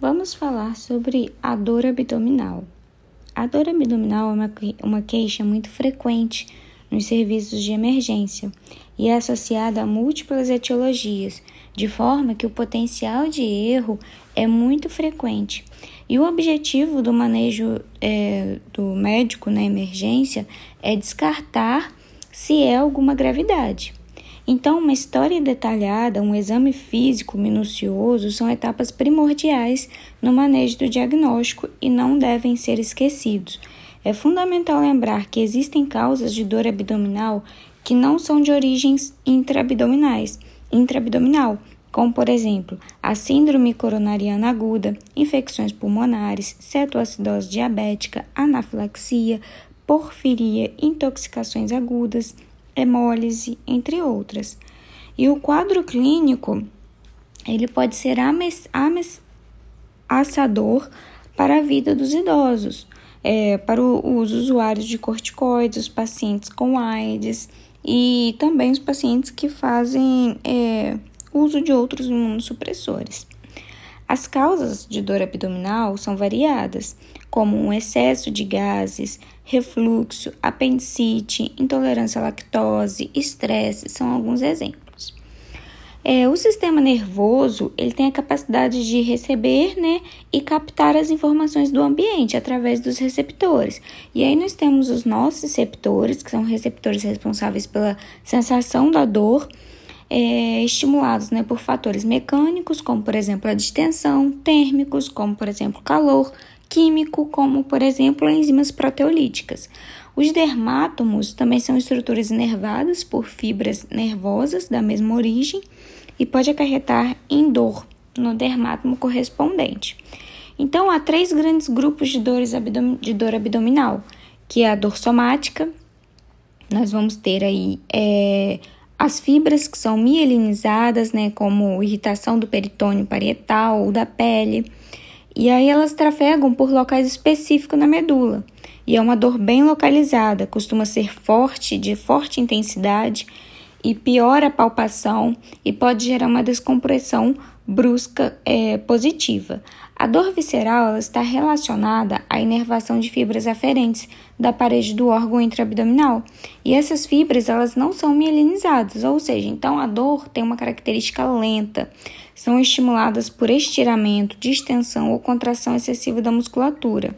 vamos falar sobre a dor abdominal. A dor abdominal é uma, uma queixa muito frequente nos serviços de emergência e é associada a múltiplas etiologias, de forma que o potencial de erro é muito frequente. E o objetivo do manejo é, do médico na emergência é descartar se é alguma gravidade. Então, uma história detalhada, um exame físico minucioso são etapas primordiais no manejo do diagnóstico e não devem ser esquecidos. É fundamental lembrar que existem causas de dor abdominal que não são de origens intraabdominais, intraabdominal, como por exemplo a síndrome coronariana aguda, infecções pulmonares, cetoacidose diabética, anafilaxia, porfiria, intoxicações agudas, hemólise, entre outras. E o quadro clínico ele pode ser ameaçador para a vida dos idosos, é, para o, os usuários de corticoides, os pacientes com AIDS e também os pacientes que fazem é, uso de outros imunossupressores. As causas de dor abdominal são variadas, como um excesso de gases, refluxo, apendicite, intolerância à lactose, estresse, são alguns exemplos. É, o sistema nervoso ele tem a capacidade de receber né, e captar as informações do ambiente através dos receptores. E aí nós temos os nossos receptores, que são receptores responsáveis pela sensação da dor, é, estimulados né, por fatores mecânicos, como por exemplo a distensão, térmicos, como por exemplo calor, químico, como por exemplo enzimas proteolíticas. Os dermátomos também são estruturas inervadas por fibras nervosas da mesma origem e pode acarretar em dor no dermátomo correspondente. Então, há três grandes grupos de, dores de dor abdominal, que é a dor somática, nós vamos ter aí é, as fibras que são mielinizadas, né, como irritação do peritônio parietal ou da pele, e aí elas trafegam por locais específicos na medula. E é uma dor bem localizada, costuma ser forte, de forte intensidade e piora a palpação e pode gerar uma descompressão brusca é, positiva. A dor visceral está relacionada à inervação de fibras aferentes da parede do órgão intraabdominal. E essas fibras elas não são mielinizadas, ou seja, então a dor tem uma característica lenta. São estimuladas por estiramento, distensão ou contração excessiva da musculatura.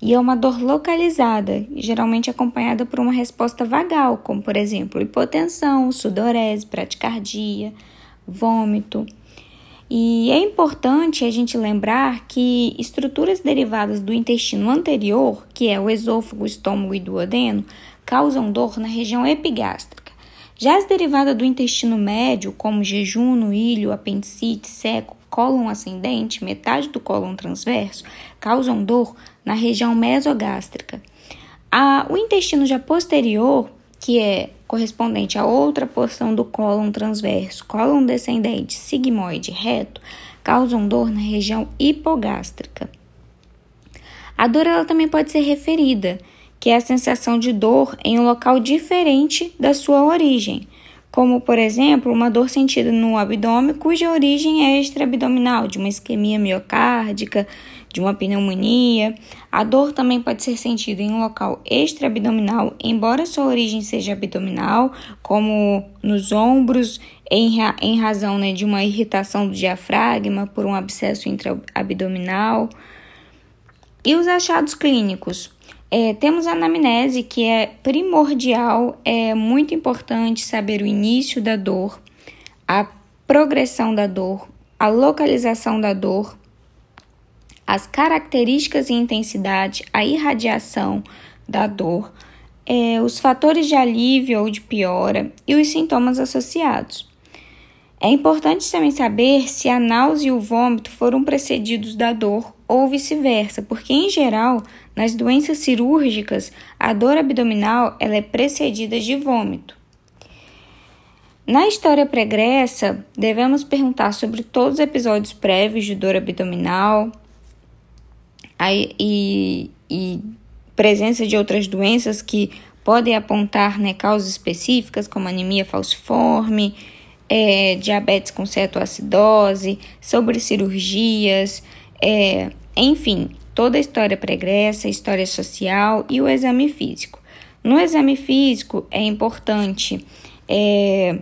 E é uma dor localizada, geralmente acompanhada por uma resposta vagal, como por exemplo hipotensão, sudorese, bradicardia, vômito. E é importante a gente lembrar que estruturas derivadas do intestino anterior, que é o esôfago, estômago e duodeno, causam dor na região epigástrica. Já as derivadas do intestino médio, como jejum, ilho, apendicite, seco, cólon ascendente, metade do cólon transverso, causam dor na região mesogástrica. A, o intestino já posterior, que é correspondente a outra porção do cólon transverso, cólon descendente, sigmoide reto, causam dor na região hipogástrica. A dor ela também pode ser referida, que é a sensação de dor em um local diferente da sua origem, como por exemplo uma dor sentida no abdômen cuja origem é extraabdominal, de uma isquemia miocárdica, de uma pneumonia. A dor também pode ser sentida em um local extraabdominal, embora sua origem seja abdominal, como nos ombros, em, em razão né, de uma irritação do diafragma por um abscesso intraabdominal. E os achados clínicos? É, temos a anamnese, que é primordial, é muito importante saber o início da dor, a progressão da dor, a localização da dor, as características e intensidade, a irradiação da dor, é, os fatores de alívio ou de piora e os sintomas associados. É importante também saber se a náusea e o vômito foram precedidos da dor ou vice-versa, porque em geral, nas doenças cirúrgicas, a dor abdominal ela é precedida de vômito. Na história pregressa, devemos perguntar sobre todos os episódios prévios de dor abdominal, e, e presença de outras doenças que podem apontar né, causas específicas, como anemia falciforme, é, diabetes com cetoacidose, sobre cirurgias, É, enfim, toda a história pregressa, história social e o exame físico. No exame físico é importante é,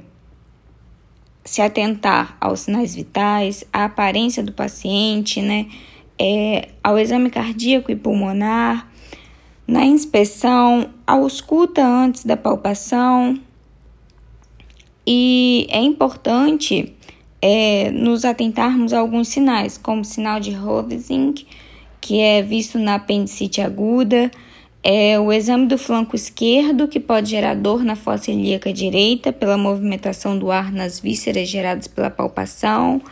se atentar aos sinais vitais, à aparência do paciente, né? É, ao exame cardíaco e pulmonar, na inspeção, ao escuta antes da palpação. E é importante é, nos atentarmos a alguns sinais, como o sinal de Hovsing, que é visto na apendicite aguda, é o exame do flanco esquerdo, que pode gerar dor na fossa ilíaca direita pela movimentação do ar nas vísceras geradas pela palpação,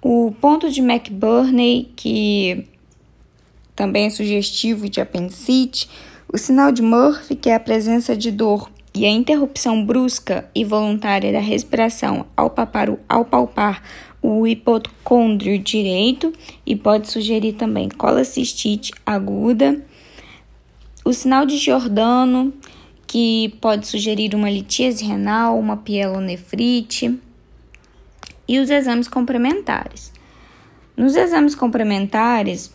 o ponto de McBurney, que também é sugestivo de apendicite, o sinal de Murphy, que é a presença de dor e a interrupção brusca e voluntária da respiração ao, papar, ao palpar o hipocôndrio direito e pode sugerir também colacistite aguda. O sinal de Giordano, que pode sugerir uma litíase renal, uma pielonefrite. E os exames complementares. Nos exames complementares,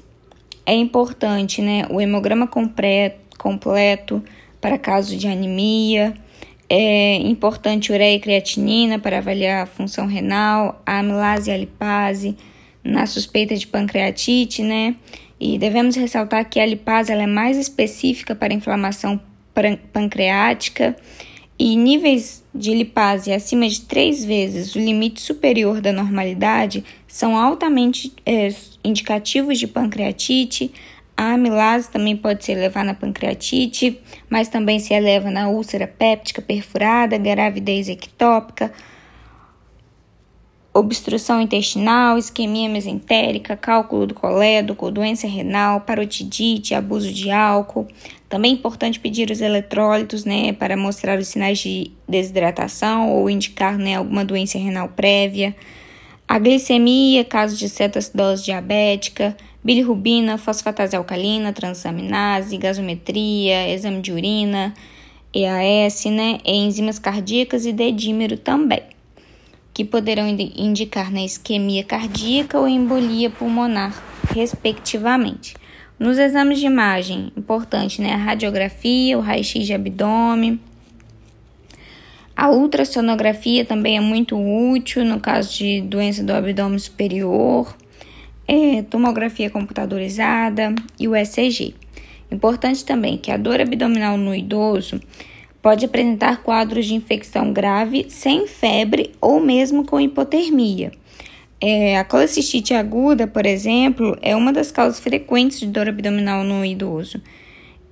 é importante né, o hemograma completo, completo para caso de anemia. É importante ureia e creatinina para avaliar a função renal, a amilase e a lipase na suspeita de pancreatite, né? E devemos ressaltar que a lipase ela é mais específica para inflamação pancreática e níveis de lipase acima de três vezes o limite superior da normalidade são altamente é, indicativos de pancreatite, a amilase também pode se elevar na pancreatite, mas também se eleva na úlcera péptica perfurada, gravidez ectópica, obstrução intestinal, isquemia mesentérica, cálculo do colédoco, doença renal, parotidite, abuso de álcool. Também é importante pedir os eletrólitos, né, para mostrar os sinais de desidratação ou indicar, né, alguma doença renal prévia. A glicemia, caso de cetoacidose diabética, bilirrubina, fosfatase alcalina, transaminase, gasometria, exame de urina, EAS, né, enzimas cardíacas e dedímero também, que poderão indicar na isquemia cardíaca ou embolia pulmonar, respectivamente. Nos exames de imagem, importante, né, a radiografia, o raio-x de abdômen, a ultrassonografia também é muito útil no caso de doença do abdômen superior é, tomografia computadorizada e o ECG. Importante também que a dor abdominal no idoso pode apresentar quadros de infecção grave sem febre ou mesmo com hipotermia. É, a colecistite aguda, por exemplo, é uma das causas frequentes de dor abdominal no idoso.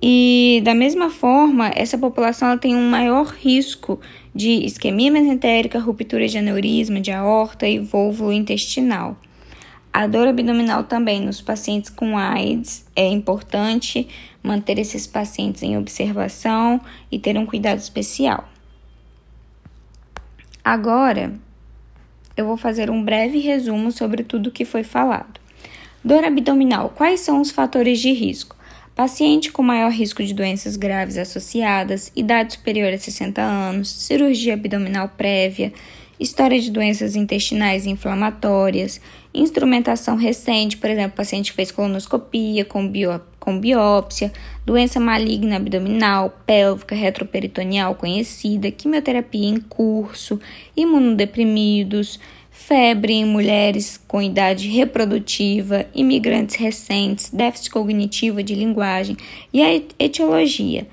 E da mesma forma, essa população tem um maior risco de isquemia mesentérica, ruptura de aneurisma, de aorta e vôvulo intestinal. A dor abdominal também nos pacientes com AIDS é importante manter esses pacientes em observação e ter um cuidado especial. Agora, eu vou fazer um breve resumo sobre tudo o que foi falado. Dor abdominal: quais são os fatores de risco? Paciente com maior risco de doenças graves associadas, idade superior a 60 anos, cirurgia abdominal prévia, história de doenças intestinais inflamatórias, instrumentação recente, por exemplo, paciente que fez colonoscopia com, bio, com biópsia, doença maligna abdominal, pélvica, retroperitoneal conhecida, quimioterapia em curso, imunodeprimidos, febre em mulheres com idade reprodutiva, imigrantes recentes, déficit cognitivo de linguagem e a etiologia.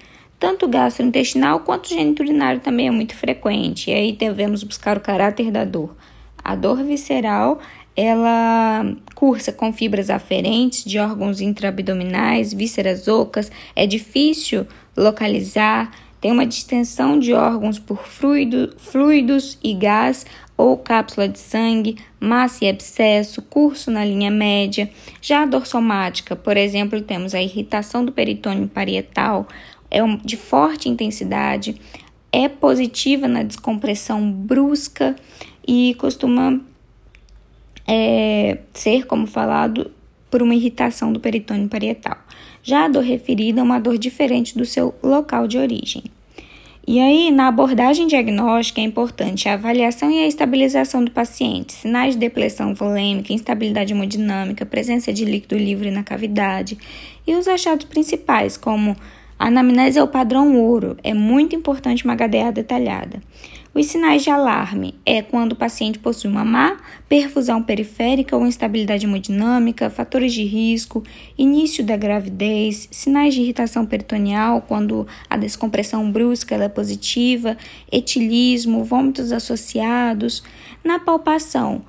Tanto gastrointestinal quanto geniturinário também é muito frequente. E aí devemos buscar o caráter da dor. A dor visceral, ela cursa com fibras aferentes de órgãos intraabdominais, vísceras ocas, é difícil localizar, tem uma distensão de órgãos por fluido, fluidos e gás ou cápsula de sangue, massa e abscesso, curso na linha média. Já a dor somática, por exemplo, temos a irritação do peritônio parietal, é de forte intensidade, é positiva na descompressão brusca e costuma é, ser, como falado, por uma irritação do peritônio parietal. Já a dor referida é uma dor diferente do seu local de origem. E aí, na abordagem diagnóstica, é importante a avaliação e a estabilização do paciente, sinais de depressão volêmica, instabilidade hemodinâmica, presença de líquido livre na cavidade e os achados principais, como a anamnese é o padrão ouro, é muito importante uma HDA detalhada. Os sinais de alarme é quando o paciente possui uma má perfusão periférica ou instabilidade hemodinâmica, fatores de risco, início da gravidez, sinais de irritação peritoneal quando a descompressão brusca é positiva, etilismo, vômitos associados. Na palpação,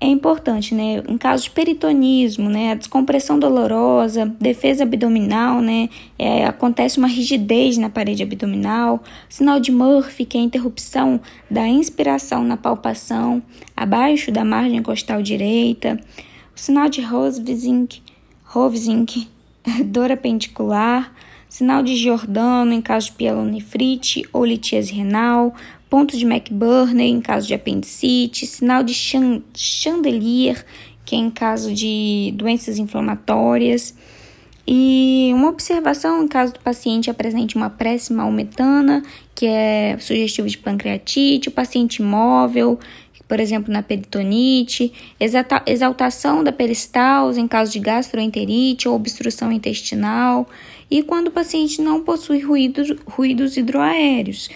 é importante, né? Em caso de peritonismo, né? A descompressão dolorosa, defesa abdominal, né? É, acontece uma rigidez na parede abdominal. Sinal de Murphy, que é a interrupção da inspiração na palpação, abaixo da margem costal direita. O sinal de Rovsink, Rovsink dor apendicular. Sinal de Giordano em caso de pielonefrite ou litíase renal, ponto de McBurney em caso de apendicite, sinal de chandelier, que é em caso de doenças inflamatórias. E uma observação em caso do paciente apresente uma prece malmetana, que é sugestivo de pancreatite, o paciente imóvel, por exemplo, na peritonite, exaltação da peristalse em caso de gastroenterite ou obstrução intestinal, e quando o paciente não possui ruídos, ruídos hidroaéreos,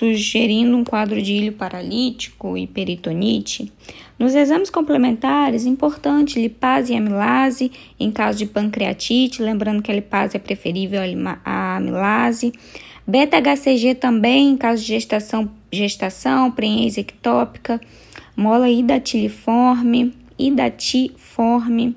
sugerindo um quadro de ilho paralítico e peritonite. Nos exames complementares, importante lipase e amilase em caso de pancreatite, lembrando que a lipase é preferível à amilase. Beta-HCG também em caso de gestação, gestação preense ectópica. Mola hidatiliforme, idatiforme.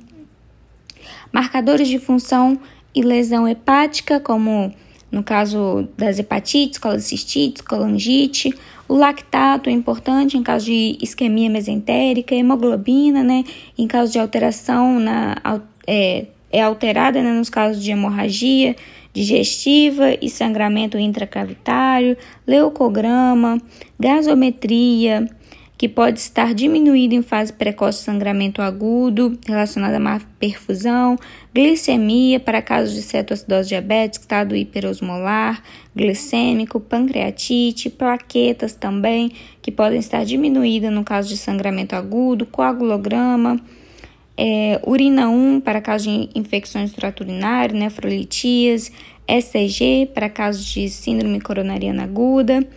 Marcadores de função e lesão hepática, como no caso das hepatites, colecistites, colangite. O lactato é importante em caso de isquemia mesentérica, hemoglobina, né? Em caso de alteração na, é, é alterada né, nos casos de hemorragia digestiva e sangramento intracavitário, leucograma, gasometria, que pode estar diminuído em fase precoce de sangramento agudo, relacionado a má perfusão, glicemia para casos de cetoacidose diabética, estado hiperosmolar, glicêmico, pancreatite, plaquetas também, que podem estar diminuídas no caso de sangramento agudo, coagulograma, é, urina 1 para casos de infecções urinário, nefrolitias, ECG para casos de síndrome coronariana aguda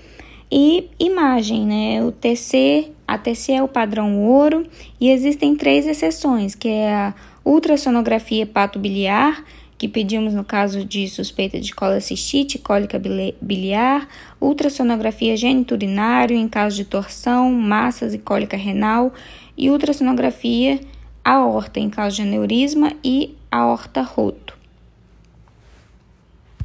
e imagem, né? O TC, a TC é o padrão ouro e existem três exceções, que é a ultrassonografia hepatobiliar, que pedimos no caso de suspeita de colacistite, cólica biliar, ultrassonografia geniturinário em caso de torção, massas e cólica renal e ultrassonografia aorta em caso de aneurisma e aorta roto.